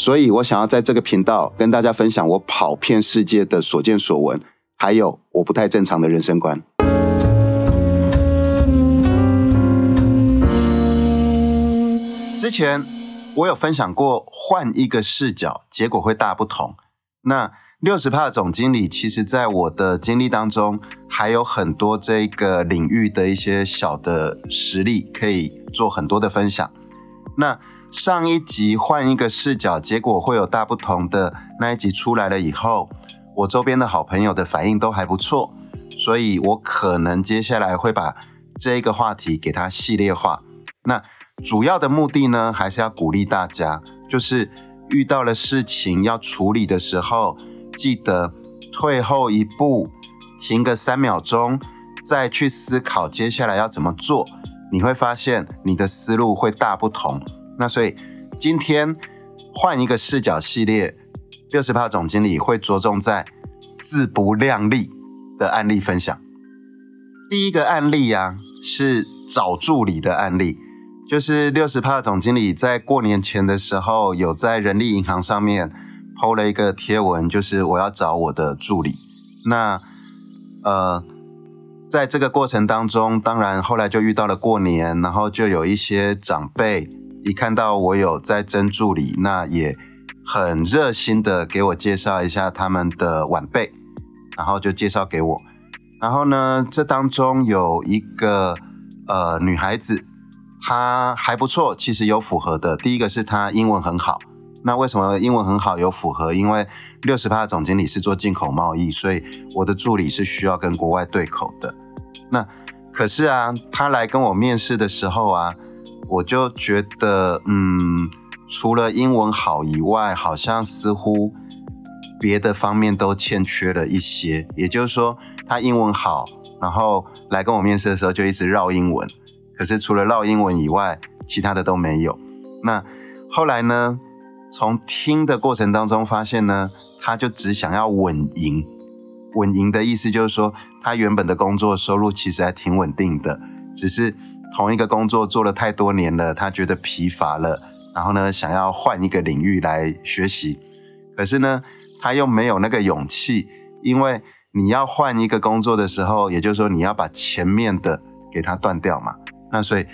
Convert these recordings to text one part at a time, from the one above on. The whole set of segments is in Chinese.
所以我想要在这个频道跟大家分享我跑遍世界的所见所闻，还有我不太正常的人生观。之前我有分享过，换一个视角，结果会大不同。那六十帕总经理，其实在我的经历当中，还有很多这个领域的一些小的实例，可以做很多的分享。那上一集换一个视角，结果会有大不同的那一集出来了以后，我周边的好朋友的反应都还不错，所以我可能接下来会把这一个话题给它系列化。那主要的目的呢，还是要鼓励大家，就是遇到了事情要处理的时候，记得退后一步，停个三秒钟，再去思考接下来要怎么做。你会发现你的思路会大不同。那所以今天换一个视角系列，六十趴总经理会着重在自不量力的案例分享。第一个案例啊，是找助理的案例。就是六十帕总经理在过年前的时候，有在人力银行上面抛了一个贴文，就是我要找我的助理。那呃，在这个过程当中，当然后来就遇到了过年，然后就有一些长辈一看到我有在征助理，那也很热心的给我介绍一下他们的晚辈，然后就介绍给我。然后呢，这当中有一个呃女孩子。她还不错，其实有符合的。第一个是她英文很好，那为什么英文很好有符合？因为六十趴总经理是做进口贸易，所以我的助理是需要跟国外对口的。那可是啊，他来跟我面试的时候啊，我就觉得，嗯，除了英文好以外，好像似乎别的方面都欠缺了一些。也就是说，他英文好，然后来跟我面试的时候就一直绕英文。可是除了绕英文以外，其他的都没有。那后来呢？从听的过程当中发现呢，他就只想要稳赢。稳赢的意思就是说，他原本的工作收入其实还挺稳定的，只是同一个工作做了太多年了，他觉得疲乏了，然后呢，想要换一个领域来学习。可是呢，他又没有那个勇气，因为你要换一个工作的时候，也就是说你要把前面的给他断掉嘛。那所以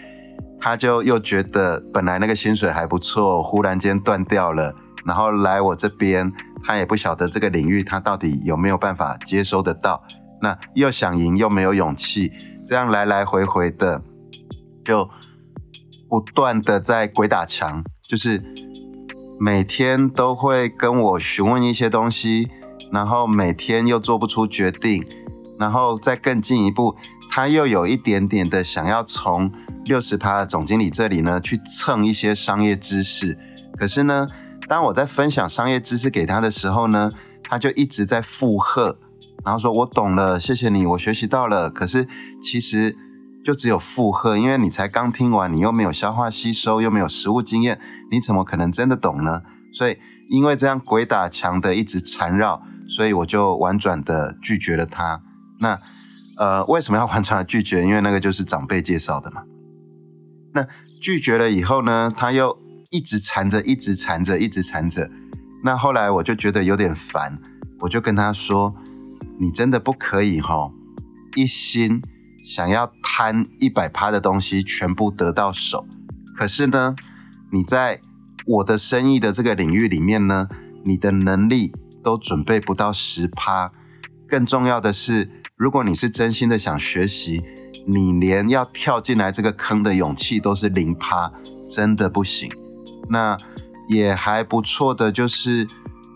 他就又觉得本来那个薪水还不错，忽然间断掉了，然后来我这边，他也不晓得这个领域他到底有没有办法接收得到。那又想赢又没有勇气，这样来来回回的，就不断的在鬼打墙，就是每天都会跟我询问一些东西，然后每天又做不出决定，然后再更进一步。他又有一点点的想要从六十趴总经理这里呢去蹭一些商业知识，可是呢，当我在分享商业知识给他的时候呢，他就一直在附和，然后说我懂了，谢谢你，我学习到了。可是其实就只有附和，因为你才刚听完，你又没有消化吸收，又没有实务经验，你怎么可能真的懂呢？所以因为这样鬼打墙的一直缠绕，所以我就婉转的拒绝了他。那。呃，为什么要婉转的拒绝？因为那个就是长辈介绍的嘛。那拒绝了以后呢，他又一直缠着，一直缠着，一直缠着。那后来我就觉得有点烦，我就跟他说：“你真的不可以哈，一心想要贪一百趴的东西全部得到手。可是呢，你在我的生意的这个领域里面呢，你的能力都准备不到十趴。更重要的是。”如果你是真心的想学习，你连要跳进来这个坑的勇气都是零趴，真的不行。那也还不错的，就是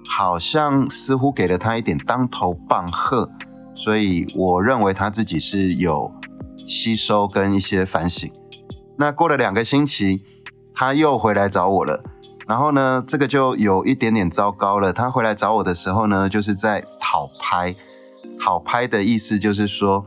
好像似乎给了他一点当头棒喝，所以我认为他自己是有吸收跟一些反省。那过了两个星期，他又回来找我了，然后呢，这个就有一点点糟糕了。他回来找我的时候呢，就是在讨拍。讨拍的意思就是说，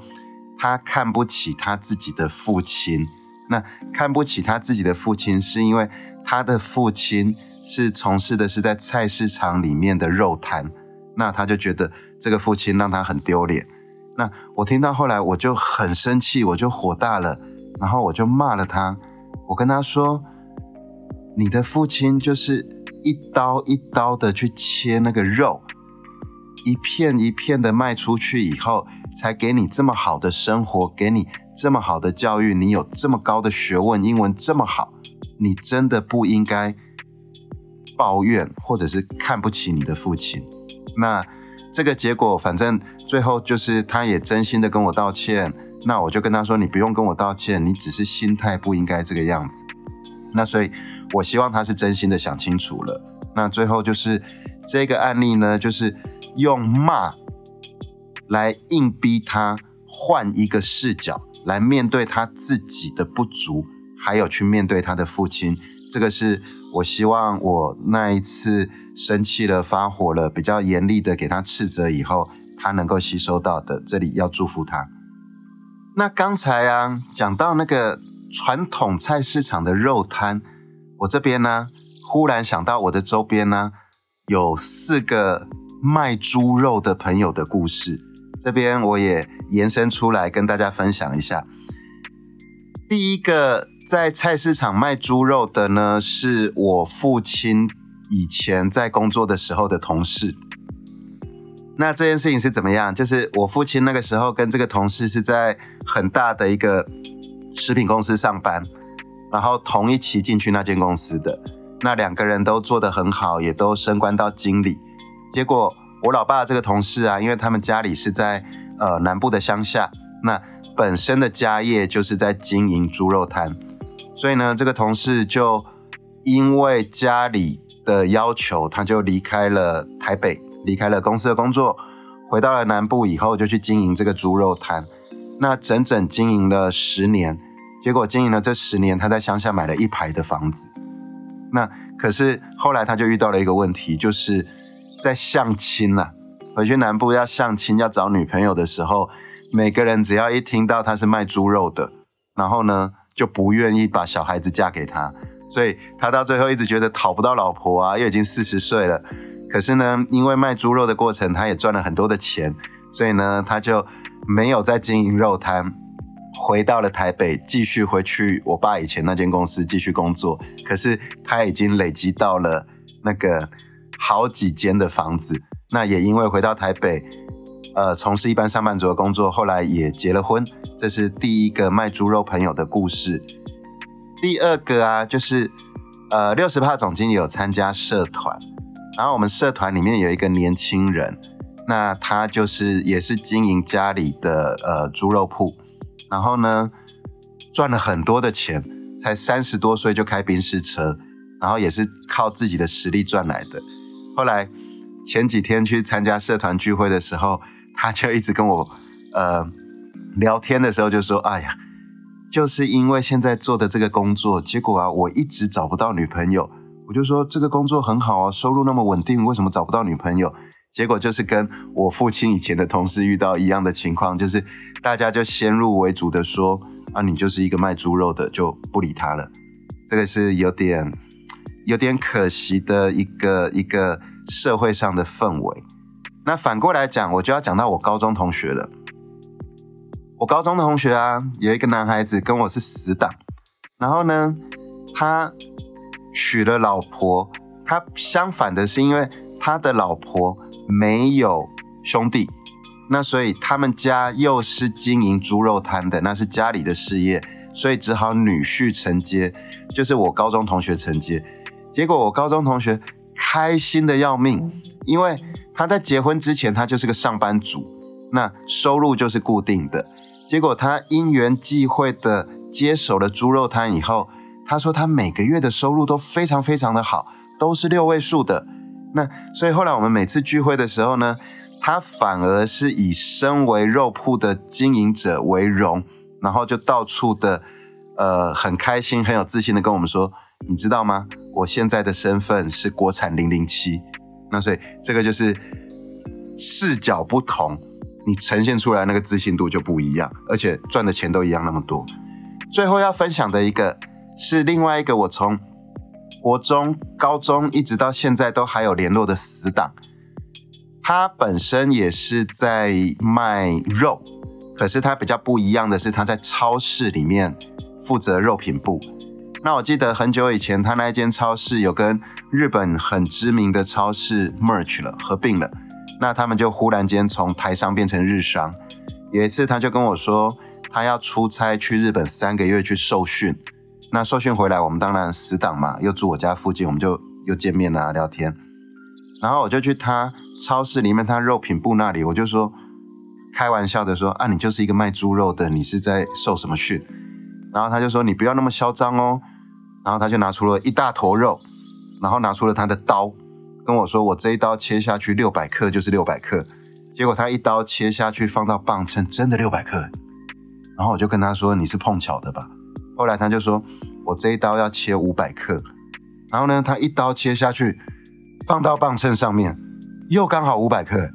他看不起他自己的父亲。那看不起他自己的父亲，是因为他的父亲是从事的是在菜市场里面的肉摊。那他就觉得这个父亲让他很丢脸。那我听到后来，我就很生气，我就火大了，然后我就骂了他。我跟他说。你的父亲就是一刀一刀的去切那个肉，一片一片的卖出去以后，才给你这么好的生活，给你这么好的教育，你有这么高的学问，英文这么好，你真的不应该抱怨或者是看不起你的父亲。那这个结果，反正最后就是他也真心的跟我道歉。那我就跟他说，你不用跟我道歉，你只是心态不应该这个样子。那所以，我希望他是真心的想清楚了。那最后就是这个案例呢，就是用骂来硬逼他换一个视角来面对他自己的不足，还有去面对他的父亲。这个是我希望我那一次生气了、发火了，比较严厉的给他斥责以后，他能够吸收到的。这里要祝福他。那刚才啊，讲到那个。传统菜市场的肉摊，我这边呢，忽然想到我的周边呢，有四个卖猪肉的朋友的故事，这边我也延伸出来跟大家分享一下。第一个在菜市场卖猪肉的呢，是我父亲以前在工作的时候的同事。那这件事情是怎么样？就是我父亲那个时候跟这个同事是在很大的一个。食品公司上班，然后同一期进去那间公司的那两个人都做得很好，也都升官到经理。结果我老爸这个同事啊，因为他们家里是在呃南部的乡下，那本身的家业就是在经营猪肉摊，所以呢，这个同事就因为家里的要求，他就离开了台北，离开了公司的工作，回到了南部以后，就去经营这个猪肉摊。那整整经营了十年，结果经营了这十年，他在乡下买了一排的房子。那可是后来他就遇到了一个问题，就是在相亲呐，回去南部要相亲要找女朋友的时候，每个人只要一听到他是卖猪肉的，然后呢就不愿意把小孩子嫁给他，所以他到最后一直觉得讨不到老婆啊，又已经四十岁了。可是呢，因为卖猪肉的过程，他也赚了很多的钱，所以呢，他就。没有再经营肉摊，回到了台北，继续回去我爸以前那间公司继续工作。可是他已经累积到了那个好几间的房子。那也因为回到台北，呃，从事一般上班族的工作，后来也结了婚。这是第一个卖猪肉朋友的故事。第二个啊，就是呃，六十帕总经理有参加社团，然后我们社团里面有一个年轻人。那他就是也是经营家里的呃猪肉铺，然后呢赚了很多的钱，才三十多岁就开宾士车，然后也是靠自己的实力赚来的。后来前几天去参加社团聚会的时候，他就一直跟我呃聊天的时候就说：“哎呀，就是因为现在做的这个工作，结果啊我一直找不到女朋友。”我就说：“这个工作很好啊，收入那么稳定，为什么找不到女朋友？”结果就是跟我父亲以前的同事遇到一样的情况，就是大家就先入为主的说啊，你就是一个卖猪肉的，就不理他了。这个是有点有点可惜的一个一个社会上的氛围。那反过来讲，我就要讲到我高中同学了。我高中的同学啊，有一个男孩子跟我是死党，然后呢，他娶了老婆，他相反的是因为他的老婆。没有兄弟，那所以他们家又是经营猪肉摊的，那是家里的事业，所以只好女婿承接，就是我高中同学承接。结果我高中同学开心的要命，因为他在结婚之前他就是个上班族，那收入就是固定的。结果他因缘际会的接手了猪肉摊以后，他说他每个月的收入都非常非常的好，都是六位数的。那所以后来我们每次聚会的时候呢，他反而是以身为肉铺的经营者为荣，然后就到处的呃很开心、很有自信的跟我们说：“你知道吗？我现在的身份是国产零零七，那所以这个就是视角不同，你呈现出来那个自信度就不一样，而且赚的钱都一样那么多。最后要分享的一个是另外一个我从国中、高中一直到现在都还有联络的死党，他本身也是在卖肉，可是他比较不一样的是他在超市里面负责肉品部。那我记得很久以前，他那一间超市有跟日本很知名的超市 merge 了，合并了。那他们就忽然间从台商变成日商。有一次，他就跟我说，他要出差去日本三个月去受训。那受训回来，我们当然死党嘛，又住我家附近，我们就又见面啊，聊天。然后我就去他超市里面，他肉品部那里，我就说，开玩笑的说，啊，你就是一个卖猪肉的，你是在受什么训？然后他就说，你不要那么嚣张哦。然后他就拿出了一大坨肉，然后拿出了他的刀，跟我说：“我这一刀切下去六百克就是六百克。”结果他一刀切下去放到磅秤，真的六百克。然后我就跟他说：“你是碰巧的吧？”后来他就说：“我这一刀要切五百克。”然后呢，他一刀切下去放到磅秤上面，又刚好五百克。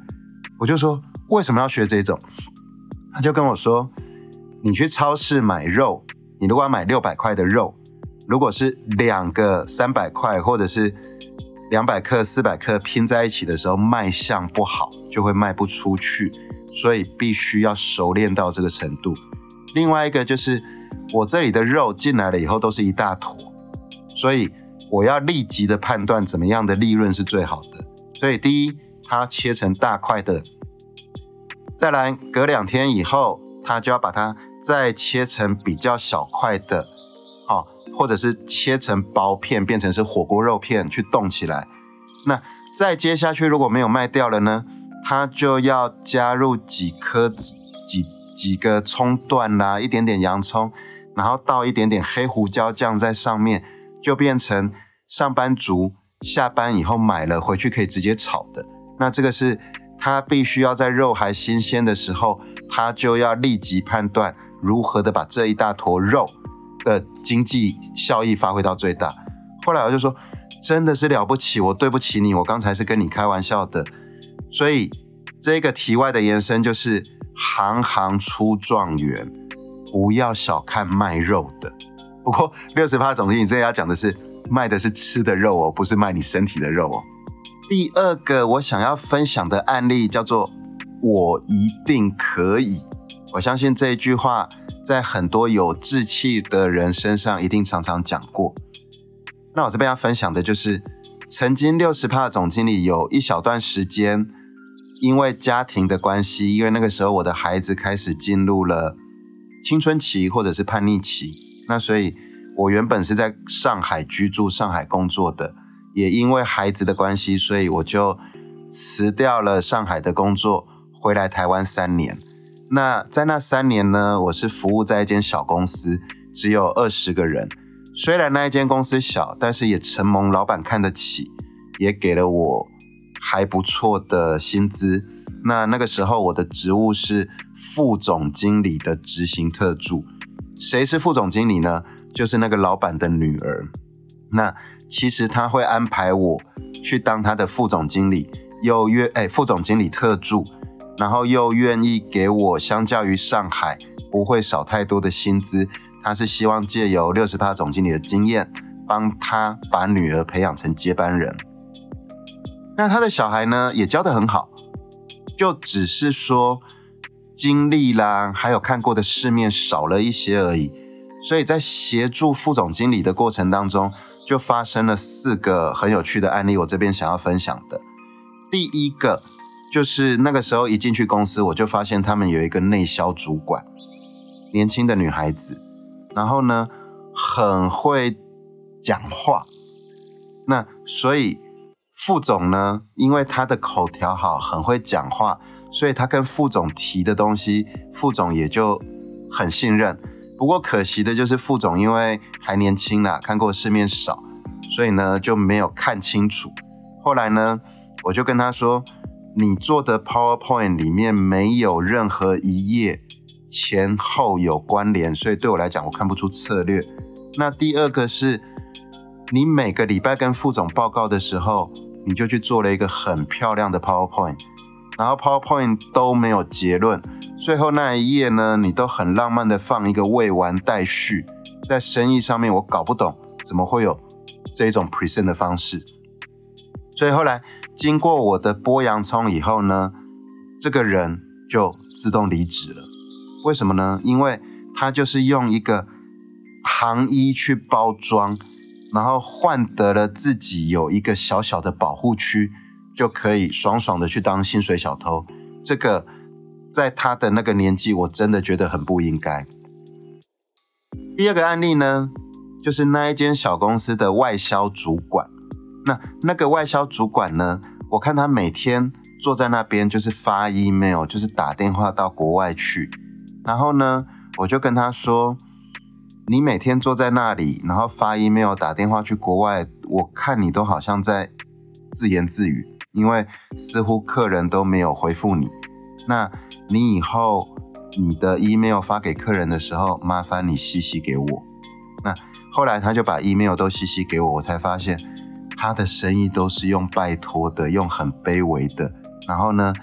我就说：“为什么要学这种？”他就跟我说：“你去超市买肉，你如果要买六百块的肉。”如果是两个三百块，或者是两百克、四百克拼在一起的时候，卖相不好，就会卖不出去，所以必须要熟练到这个程度。另外一个就是，我这里的肉进来了以后都是一大坨，所以我要立即的判断怎么样的利润是最好的。所以第一，它切成大块的，再来隔两天以后，它就要把它再切成比较小块的。好或者是切成薄片，变成是火锅肉片去冻起来。那再接下去，如果没有卖掉了呢？它就要加入几颗几几个葱段啦，一点点洋葱，然后倒一点点黑胡椒酱在上面，就变成上班族下班以后买了回去可以直接炒的。那这个是他必须要在肉还新鲜的时候，他就要立即判断如何的把这一大坨肉。的经济效益发挥到最大。后来我就说，真的是了不起，我对不起你，我刚才是跟你开玩笑的。所以这个题外的延伸就是，行行出状元，不要小看卖肉的。不过六十趴总经理这要讲的是，卖的是吃的肉哦，不是卖你身体的肉哦。第二个我想要分享的案例叫做“我一定可以”，我相信这一句话。在很多有志气的人身上，一定常常讲过。那我这边要分享的就是，曾经六十趴总经理有一小段时间，因为家庭的关系，因为那个时候我的孩子开始进入了青春期或者是叛逆期，那所以我原本是在上海居住、上海工作的，也因为孩子的关系，所以我就辞掉了上海的工作，回来台湾三年。那在那三年呢，我是服务在一间小公司，只有二十个人。虽然那一间公司小，但是也承蒙老板看得起，也给了我还不错的薪资。那那个时候我的职务是副总经理的执行特助。谁是副总经理呢？就是那个老板的女儿。那其实他会安排我去当他的副总经理，又约哎副总经理特助。然后又愿意给我，相较于上海不会少太多的薪资。他是希望借由六十趴总经理的经验，帮他把女儿培养成接班人。那他的小孩呢，也教得很好，就只是说经历啦，还有看过的世面少了一些而已。所以在协助副总经理的过程当中，就发生了四个很有趣的案例。我这边想要分享的，第一个。就是那个时候一进去公司，我就发现他们有一个内销主管，年轻的女孩子，然后呢很会讲话。那所以副总呢，因为他的口条好，很会讲话，所以他跟副总提的东西，副总也就很信任。不过可惜的就是副总因为还年轻啦，看过世面少，所以呢就没有看清楚。后来呢，我就跟他说。你做的 PowerPoint 里面没有任何一页前后有关联，所以对我来讲我看不出策略。那第二个是你每个礼拜跟副总报告的时候，你就去做了一个很漂亮的 PowerPoint，然后 PowerPoint 都没有结论，最后那一页呢，你都很浪漫的放一个未完待续。在生意上面，我搞不懂怎么会有这一种 present 的方式。所以后来经过我的剥洋葱以后呢，这个人就自动离职了。为什么呢？因为他就是用一个糖衣去包装。然后换得了自己有一个小小的保护区，就可以爽爽的去当薪水小偷。这个在他的那个年纪，我真的觉得很不应该。第二个案例呢，就是那一间小公司的外销主管。那那个外销主管呢，我看他每天坐在那边就是发 email，就是打电话到国外去。然后呢，我就跟他说。你每天坐在那里，然后发 email、打电话去国外，我看你都好像在自言自语，因为似乎客人都没有回复你。那你以后你的 email 发给客人的时候，麻烦你细细给我。那后来他就把 email 都细细给我，我才发现他的生意都是用拜托的，用很卑微的。然后呢，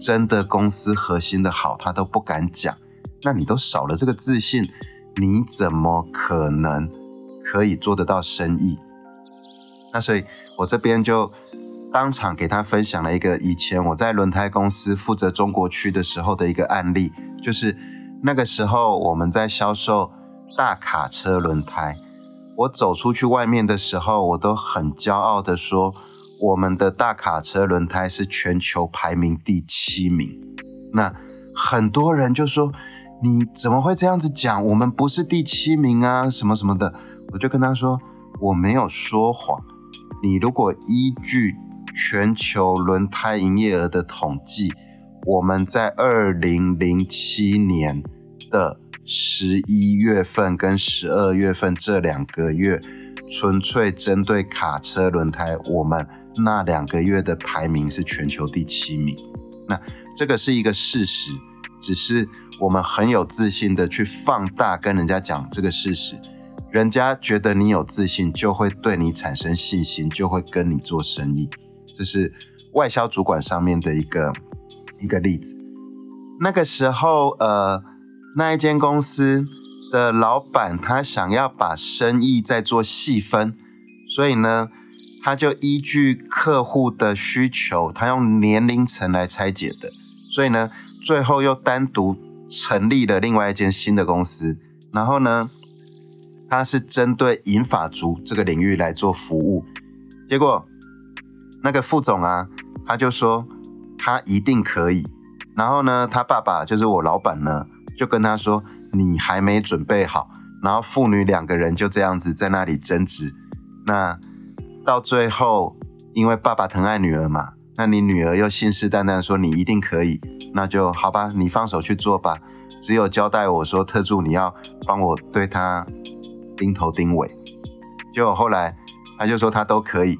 真的公司核心的好，他都不敢讲。那你都少了这个自信。你怎么可能可以做得到生意？那所以，我这边就当场给他分享了一个以前我在轮胎公司负责中国区的时候的一个案例，就是那个时候我们在销售大卡车轮胎，我走出去外面的时候，我都很骄傲的说，我们的大卡车轮胎是全球排名第七名。那很多人就说。你怎么会这样子讲？我们不是第七名啊，什么什么的。我就跟他说，我没有说谎。你如果依据全球轮胎营业额的统计，我们在二零零七年的十一月份跟十二月份这两个月，纯粹针对卡车轮胎，我们那两个月的排名是全球第七名。那这个是一个事实，只是。我们很有自信的去放大跟人家讲这个事实，人家觉得你有自信，就会对你产生信心，就会跟你做生意。就是外销主管上面的一个一个例子。那个时候，呃，那一间公司的老板他想要把生意再做细分，所以呢，他就依据客户的需求，他用年龄层来拆解的，所以呢，最后又单独。成立了另外一间新的公司，然后呢，他是针对银发族这个领域来做服务。结果那个副总啊，他就说他一定可以。然后呢，他爸爸就是我老板呢，就跟他说你还没准备好。然后父女两个人就这样子在那里争执。那到最后，因为爸爸疼爱女儿嘛，那你女儿又信誓旦旦说你一定可以。那就好吧，你放手去做吧。只有交代我说特助，你要帮我对他盯头盯尾。结果后来他就说他都可以。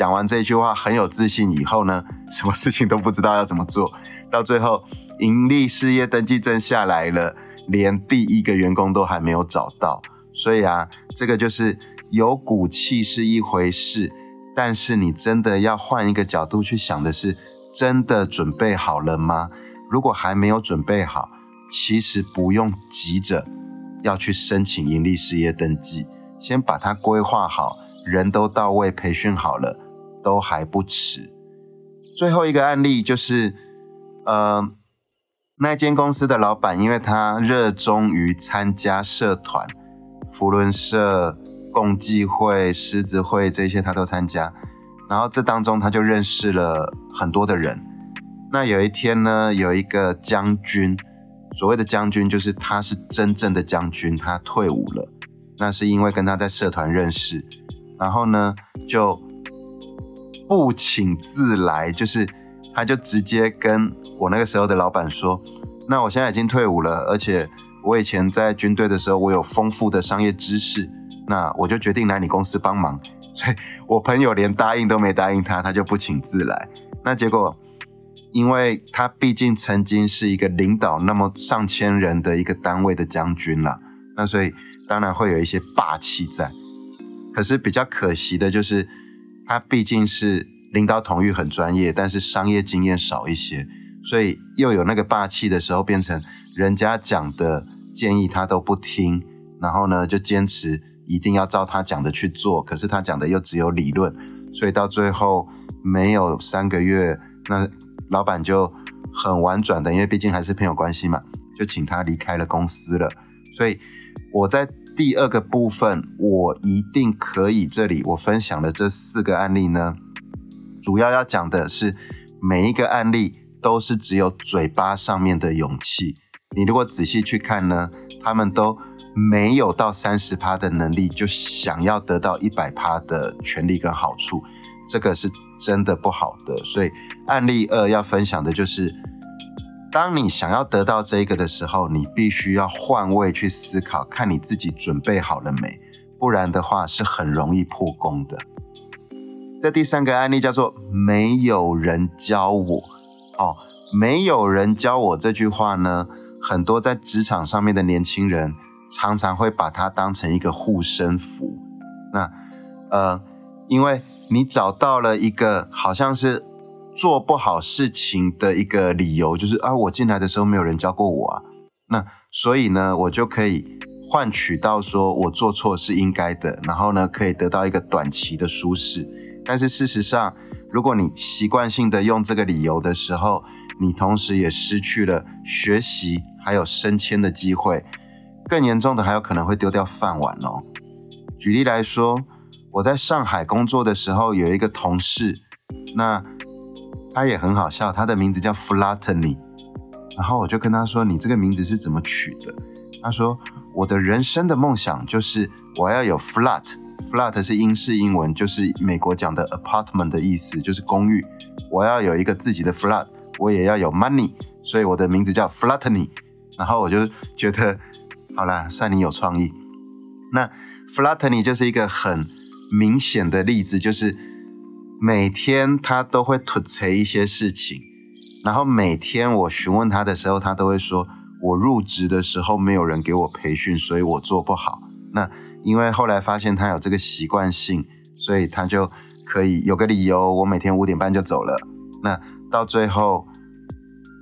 讲完这句话很有自信以后呢，什么事情都不知道要怎么做到最后，盈利事业登记证下来了，连第一个员工都还没有找到。所以啊，这个就是有骨气是一回事，但是你真的要换一个角度去想的是，真的准备好了吗？如果还没有准备好，其实不用急着要去申请盈利事业登记，先把它规划好，人都到位，培训好了，都还不迟。最后一个案例就是，呃，那间公司的老板，因为他热衷于参加社团，福伦社、共济会、狮子会这些他都参加，然后这当中他就认识了很多的人。那有一天呢，有一个将军，所谓的将军就是他是真正的将军，他退伍了。那是因为跟他在社团认识，然后呢就不请自来，就是他就直接跟我那个时候的老板说：“那我现在已经退伍了，而且我以前在军队的时候，我有丰富的商业知识，那我就决定来你公司帮忙。”所以我朋友连答应都没答应他，他就不请自来。那结果。因为他毕竟曾经是一个领导那么上千人的一个单位的将军了，那所以当然会有一些霸气在。可是比较可惜的就是，他毕竟是领导统御很专业，但是商业经验少一些，所以又有那个霸气的时候，变成人家讲的建议他都不听，然后呢就坚持一定要照他讲的去做，可是他讲的又只有理论，所以到最后没有三个月，那老板就很婉转的，因为毕竟还是朋友关系嘛，就请他离开了公司了。所以我在。第二个部分，我一定可以。这里我分享的这四个案例呢，主要要讲的是每一个案例都是只有嘴巴上面的勇气。你如果仔细去看呢，他们都没有到三十趴的能力，就想要得到一百趴的权利跟好处，这个是真的不好的。所以案例二要分享的就是。当你想要得到这个的时候，你必须要换位去思考，看你自己准备好了没，不然的话是很容易破功的。这第三个案例叫做“没有人教我”。哦，没有人教我这句话呢，很多在职场上面的年轻人常常会把它当成一个护身符。那，呃，因为你找到了一个好像是。做不好事情的一个理由就是啊，我进来的时候没有人教过我啊，那所以呢，我就可以换取到说我做错是应该的，然后呢，可以得到一个短期的舒适。但是事实上，如果你习惯性的用这个理由的时候，你同时也失去了学习还有升迁的机会，更严重的还有可能会丢掉饭碗哦。举例来说，我在上海工作的时候，有一个同事，那。他也很好笑，他的名字叫 Flatteny，然后我就跟他说：“你这个名字是怎么取的？”他说：“我的人生的梦想就是我要有 flat，flat 是英式英文，就是美国讲的 apartment 的意思，就是公寓。我要有一个自己的 flat，我也要有 money，所以我的名字叫 Flatteny。然后我就觉得，好啦，算你有创意。那 Flatteny 就是一个很明显的例子，就是。每天他都会吐槽一些事情，然后每天我询问他的时候，他都会说：“我入职的时候没有人给我培训，所以我做不好。”那因为后来发现他有这个习惯性，所以他就可以有个理由，我每天五点半就走了。那到最后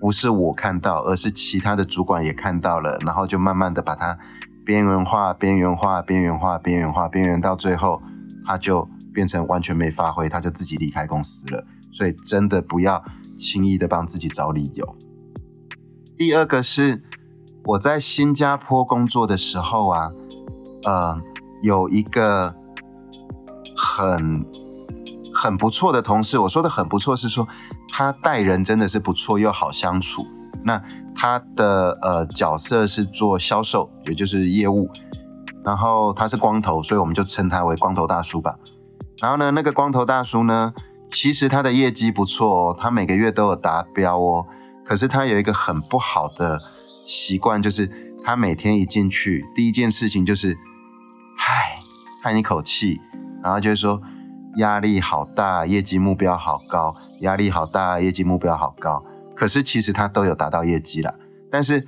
不是我看到，而是其他的主管也看到了，然后就慢慢的把他边缘化、边缘化、边缘化、边缘化、边缘到最后，他就。变成完全没发挥，他就自己离开公司了。所以真的不要轻易的帮自己找理由。第二个是我在新加坡工作的时候啊，呃，有一个很很不错的同事。我说的很不错是说他待人真的是不错又好相处。那他的呃角色是做销售，也就是业务。然后他是光头，所以我们就称他为光头大叔吧。然后呢，那个光头大叔呢，其实他的业绩不错哦，他每个月都有达标哦。可是他有一个很不好的习惯，就是他每天一进去，第一件事情就是，唉，叹一口气，然后就是说压力好大，业绩目标好高，压力好大，业绩目标好高。可是其实他都有达到业绩了，但是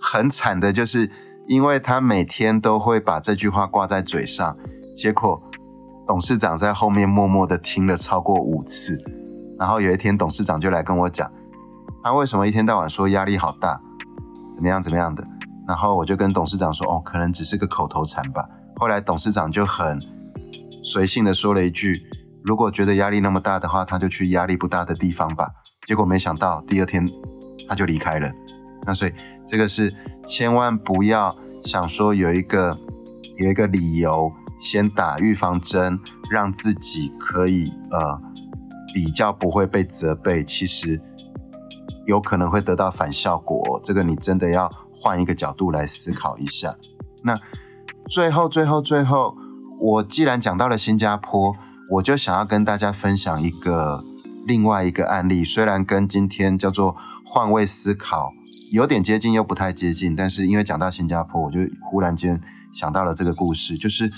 很惨的就是，因为他每天都会把这句话挂在嘴上，结果。董事长在后面默默的听了超过五次，然后有一天董事长就来跟我讲，他为什么一天到晚说压力好大，怎么样怎么样的，然后我就跟董事长说，哦，可能只是个口头禅吧。后来董事长就很随性的说了一句，如果觉得压力那么大的话，他就去压力不大的地方吧。结果没想到第二天他就离开了。那所以这个是千万不要想说有一个有一个理由。先打预防针，让自己可以呃比较不会被责备，其实有可能会得到反效果。这个你真的要换一个角度来思考一下。那最后最后最后，我既然讲到了新加坡，我就想要跟大家分享一个另外一个案例，虽然跟今天叫做换位思考有点接近又不太接近，但是因为讲到新加坡，我就忽然间想到了这个故事，就是。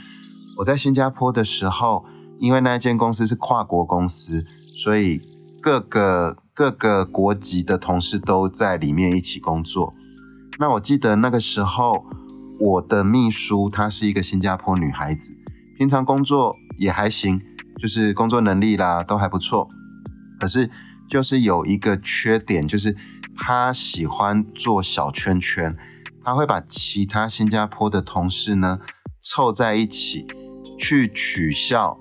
我在新加坡的时候，因为那一间公司是跨国公司，所以各个各个国籍的同事都在里面一起工作。那我记得那个时候，我的秘书她是一个新加坡女孩子，平常工作也还行，就是工作能力啦都还不错。可是就是有一个缺点，就是他喜欢做小圈圈，他会把其他新加坡的同事呢凑在一起去取笑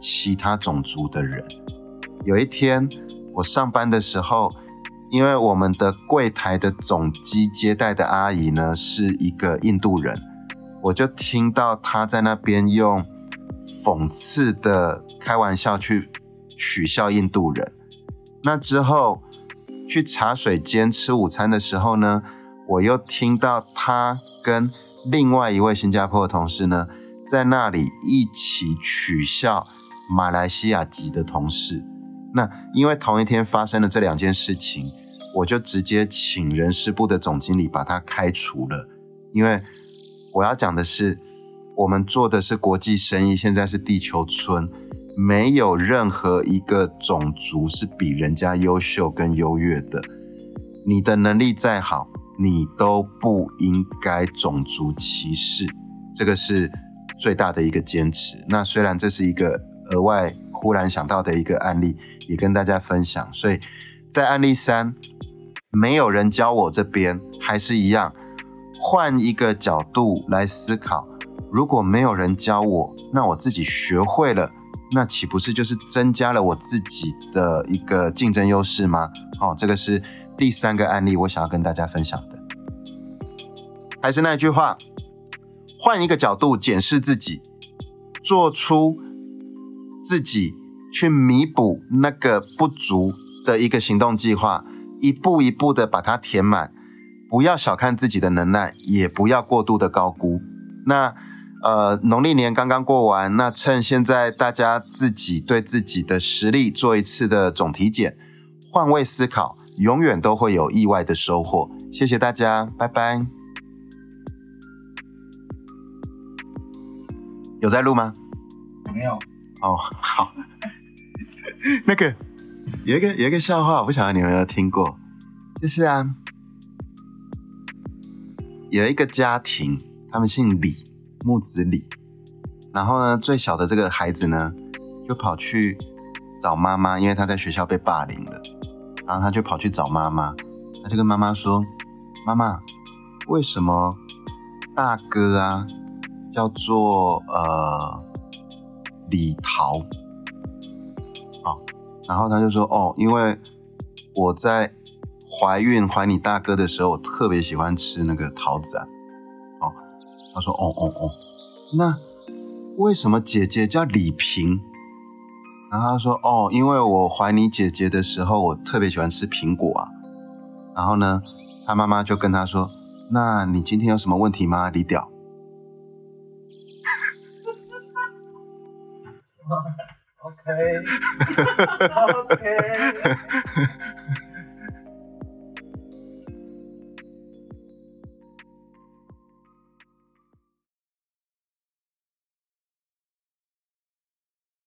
其他种族的人。有一天我上班的时候。因为我们的柜台的总机接待的阿姨呢是一个印度人，我就听到她在那边用讽刺的开玩笑去取笑印度人。那之后去茶水间吃午餐的时候呢，我又听到他跟另外一位新加坡的同事呢在那里一起取笑马来西亚籍的同事。那因为同一天发生了这两件事情，我就直接请人事部的总经理把他开除了。因为我要讲的是，我们做的是国际生意，现在是地球村，没有任何一个种族是比人家优秀跟优越的。你的能力再好，你都不应该种族歧视，这个是最大的一个坚持。那虽然这是一个额外。忽然想到的一个案例，也跟大家分享。所以在案例三，没有人教我这边，还是一样，换一个角度来思考。如果没有人教我，那我自己学会了，那岂不是就是增加了我自己的一个竞争优势吗？哦，这个是第三个案例，我想要跟大家分享的。还是那句话，换一个角度检视自己，做出。自己去弥补那个不足的一个行动计划，一步一步的把它填满。不要小看自己的能耐，也不要过度的高估。那呃，农历年刚刚过完，那趁现在大家自己对自己的实力做一次的总体检，换位思考，永远都会有意外的收获。谢谢大家，拜拜。有在录吗？没有。哦，好，那个有一个有一个笑话，我不晓得你们有没有听过，就是啊，有一个家庭，他们姓李，木子李，然后呢，最小的这个孩子呢，就跑去找妈妈，因为他在学校被霸凌了，然后他就跑去找妈妈，他就跟妈妈说：“妈妈，为什么大哥啊叫做呃？”李桃，好，然后他就说：“哦，因为我在怀孕怀你大哥的时候，我特别喜欢吃那个桃子啊。”他说：“哦哦哦，那为什么姐姐叫李萍？”然后他说：“哦，因为我怀你姐姐的时候，我特别喜欢吃苹果啊。”然后呢，他妈妈就跟他说：“那你今天有什么问题吗，李屌？” OK，OK。